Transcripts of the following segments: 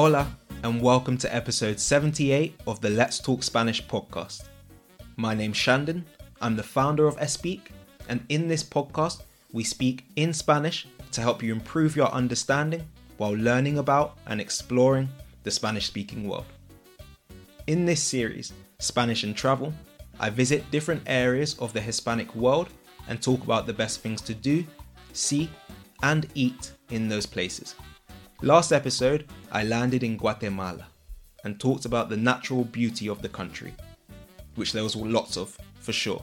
Hola, and welcome to episode 78 of the Let's Talk Spanish podcast. My name's Shandon, I'm the founder of Espeak, and in this podcast, we speak in Spanish to help you improve your understanding while learning about and exploring the Spanish speaking world. In this series, Spanish and Travel, I visit different areas of the Hispanic world and talk about the best things to do, see, and eat in those places. Last episode, I landed in Guatemala and talked about the natural beauty of the country, which there was lots of, for sure.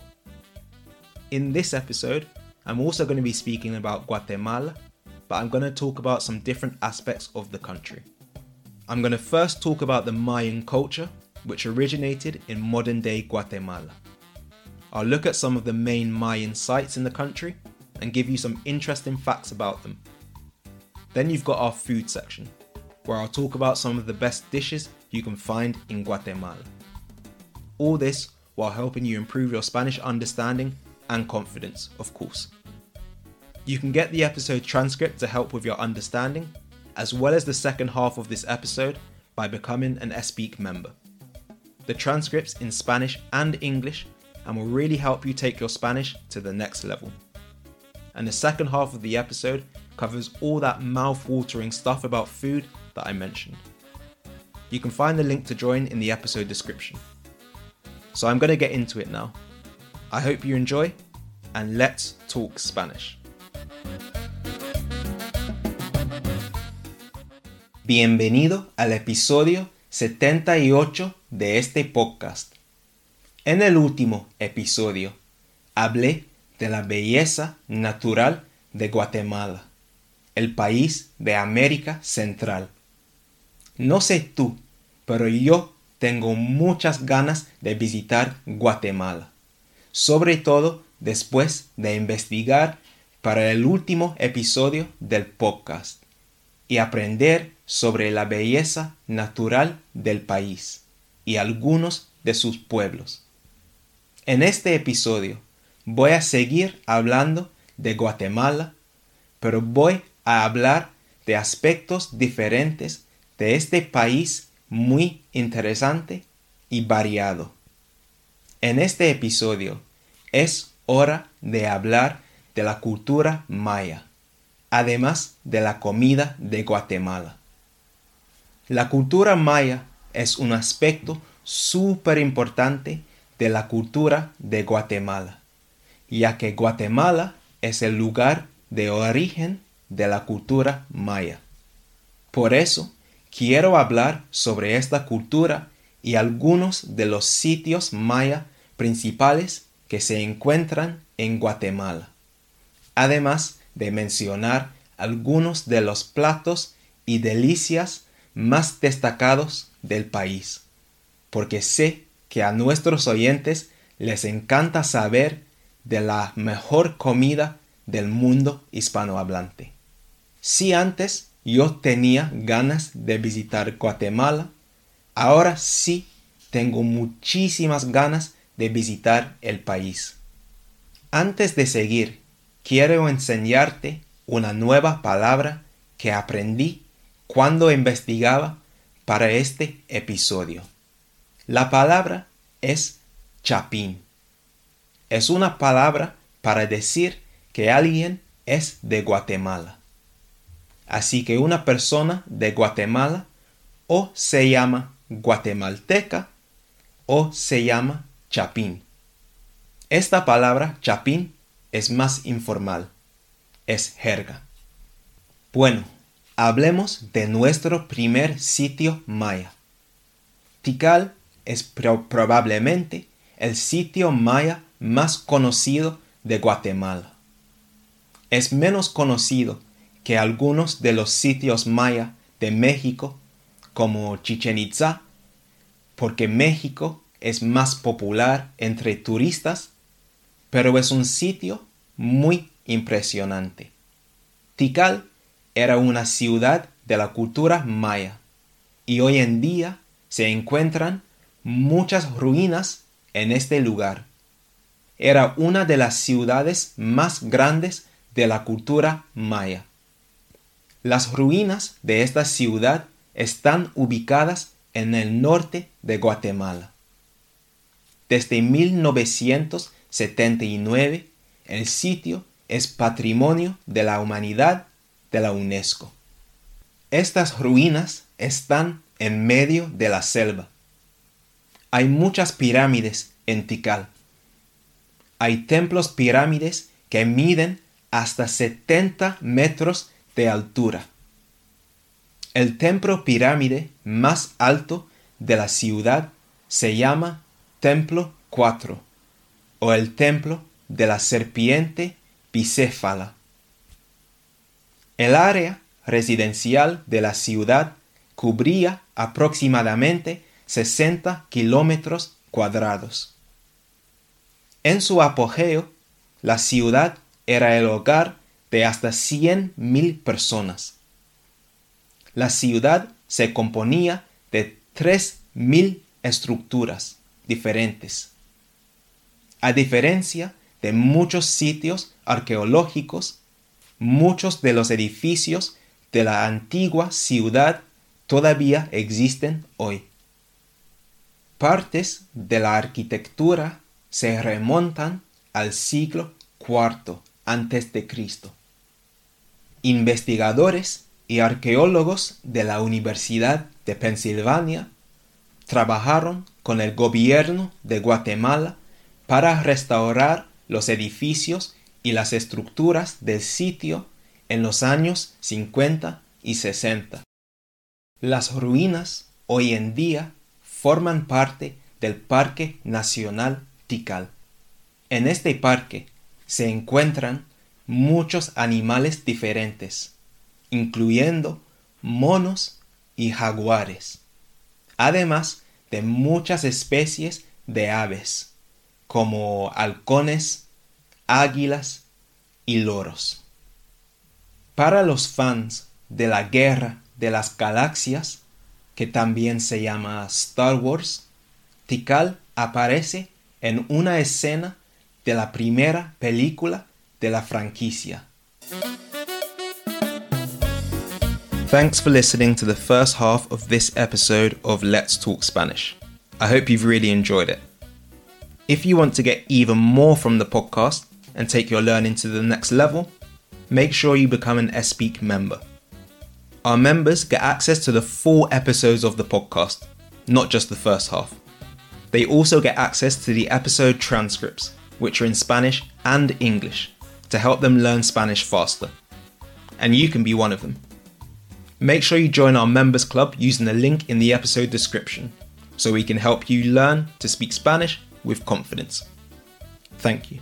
In this episode, I'm also going to be speaking about Guatemala, but I'm going to talk about some different aspects of the country. I'm going to first talk about the Mayan culture, which originated in modern day Guatemala. I'll look at some of the main Mayan sites in the country and give you some interesting facts about them then you've got our food section, where I'll talk about some of the best dishes you can find in Guatemala. All this while helping you improve your Spanish understanding and confidence, of course. You can get the episode transcript to help with your understanding, as well as the second half of this episode by becoming an Espeak member. The transcript's in Spanish and English and will really help you take your Spanish to the next level. And the second half of the episode covers all that mouth-watering stuff about food that I mentioned. You can find the link to join in the episode description. So I'm going to get into it now. I hope you enjoy, and let's talk Spanish. Bienvenido al episodio 78 de este podcast. En el último episodio hablé de la belleza natural de Guatemala el país de América Central. No sé tú, pero yo tengo muchas ganas de visitar Guatemala, sobre todo después de investigar para el último episodio del podcast y aprender sobre la belleza natural del país y algunos de sus pueblos. En este episodio voy a seguir hablando de Guatemala, pero voy a hablar de aspectos diferentes de este país muy interesante y variado. En este episodio es hora de hablar de la cultura maya, además de la comida de Guatemala. La cultura maya es un aspecto súper importante de la cultura de Guatemala, ya que Guatemala es el lugar de origen de la cultura maya. Por eso, quiero hablar sobre esta cultura y algunos de los sitios maya principales que se encuentran en Guatemala, además de mencionar algunos de los platos y delicias más destacados del país, porque sé que a nuestros oyentes les encanta saber de la mejor comida del mundo hispanohablante. Si antes yo tenía ganas de visitar Guatemala, ahora sí tengo muchísimas ganas de visitar el país. Antes de seguir, quiero enseñarte una nueva palabra que aprendí cuando investigaba para este episodio. La palabra es chapín. Es una palabra para decir que alguien es de Guatemala. Así que una persona de Guatemala o se llama guatemalteca o se llama chapín. Esta palabra chapín es más informal, es jerga. Bueno, hablemos de nuestro primer sitio maya. Tikal es probablemente el sitio maya más conocido de Guatemala. Es menos conocido que algunos de los sitios maya de México, como Chichen Itza, porque México es más popular entre turistas, pero es un sitio muy impresionante. Tikal era una ciudad de la cultura maya y hoy en día se encuentran muchas ruinas en este lugar. Era una de las ciudades más grandes de la cultura maya. Las ruinas de esta ciudad están ubicadas en el norte de Guatemala. Desde 1979, el sitio es Patrimonio de la Humanidad de la UNESCO. Estas ruinas están en medio de la selva. Hay muchas pirámides en Tikal. Hay templos pirámides que miden hasta 70 metros de altura. El templo pirámide más alto de la ciudad se llama Templo 4 o el Templo de la Serpiente Bicéfala. El área residencial de la ciudad cubría aproximadamente 60 kilómetros cuadrados. En su apogeo, la ciudad era el hogar de hasta 100.000 personas. La ciudad se componía de 3.000 estructuras diferentes. A diferencia de muchos sitios arqueológicos, muchos de los edificios de la antigua ciudad todavía existen hoy. Partes de la arquitectura se remontan al siglo IV antes de Cristo. Investigadores y arqueólogos de la Universidad de Pensilvania trabajaron con el gobierno de Guatemala para restaurar los edificios y las estructuras del sitio en los años 50 y 60. Las ruinas hoy en día forman parte del Parque Nacional Tikal. En este parque se encuentran muchos animales diferentes, incluyendo monos y jaguares, además de muchas especies de aves, como halcones, águilas y loros. Para los fans de la Guerra de las Galaxias, que también se llama Star Wars, Tikal aparece en una escena de la primera película de la franquicia. Thanks for listening to the first half of this episode of Let's Talk Spanish. I hope you've really enjoyed it. If you want to get even more from the podcast and take your learning to the next level, make sure you become an SPEAK member. Our members get access to the full episodes of the podcast, not just the first half. They also get access to the episode transcripts, which are in Spanish and English, to help them learn Spanish faster. And you can be one of them. Make sure you join our members club using the link in the episode description so we can help you learn to speak Spanish with confidence. Thank you.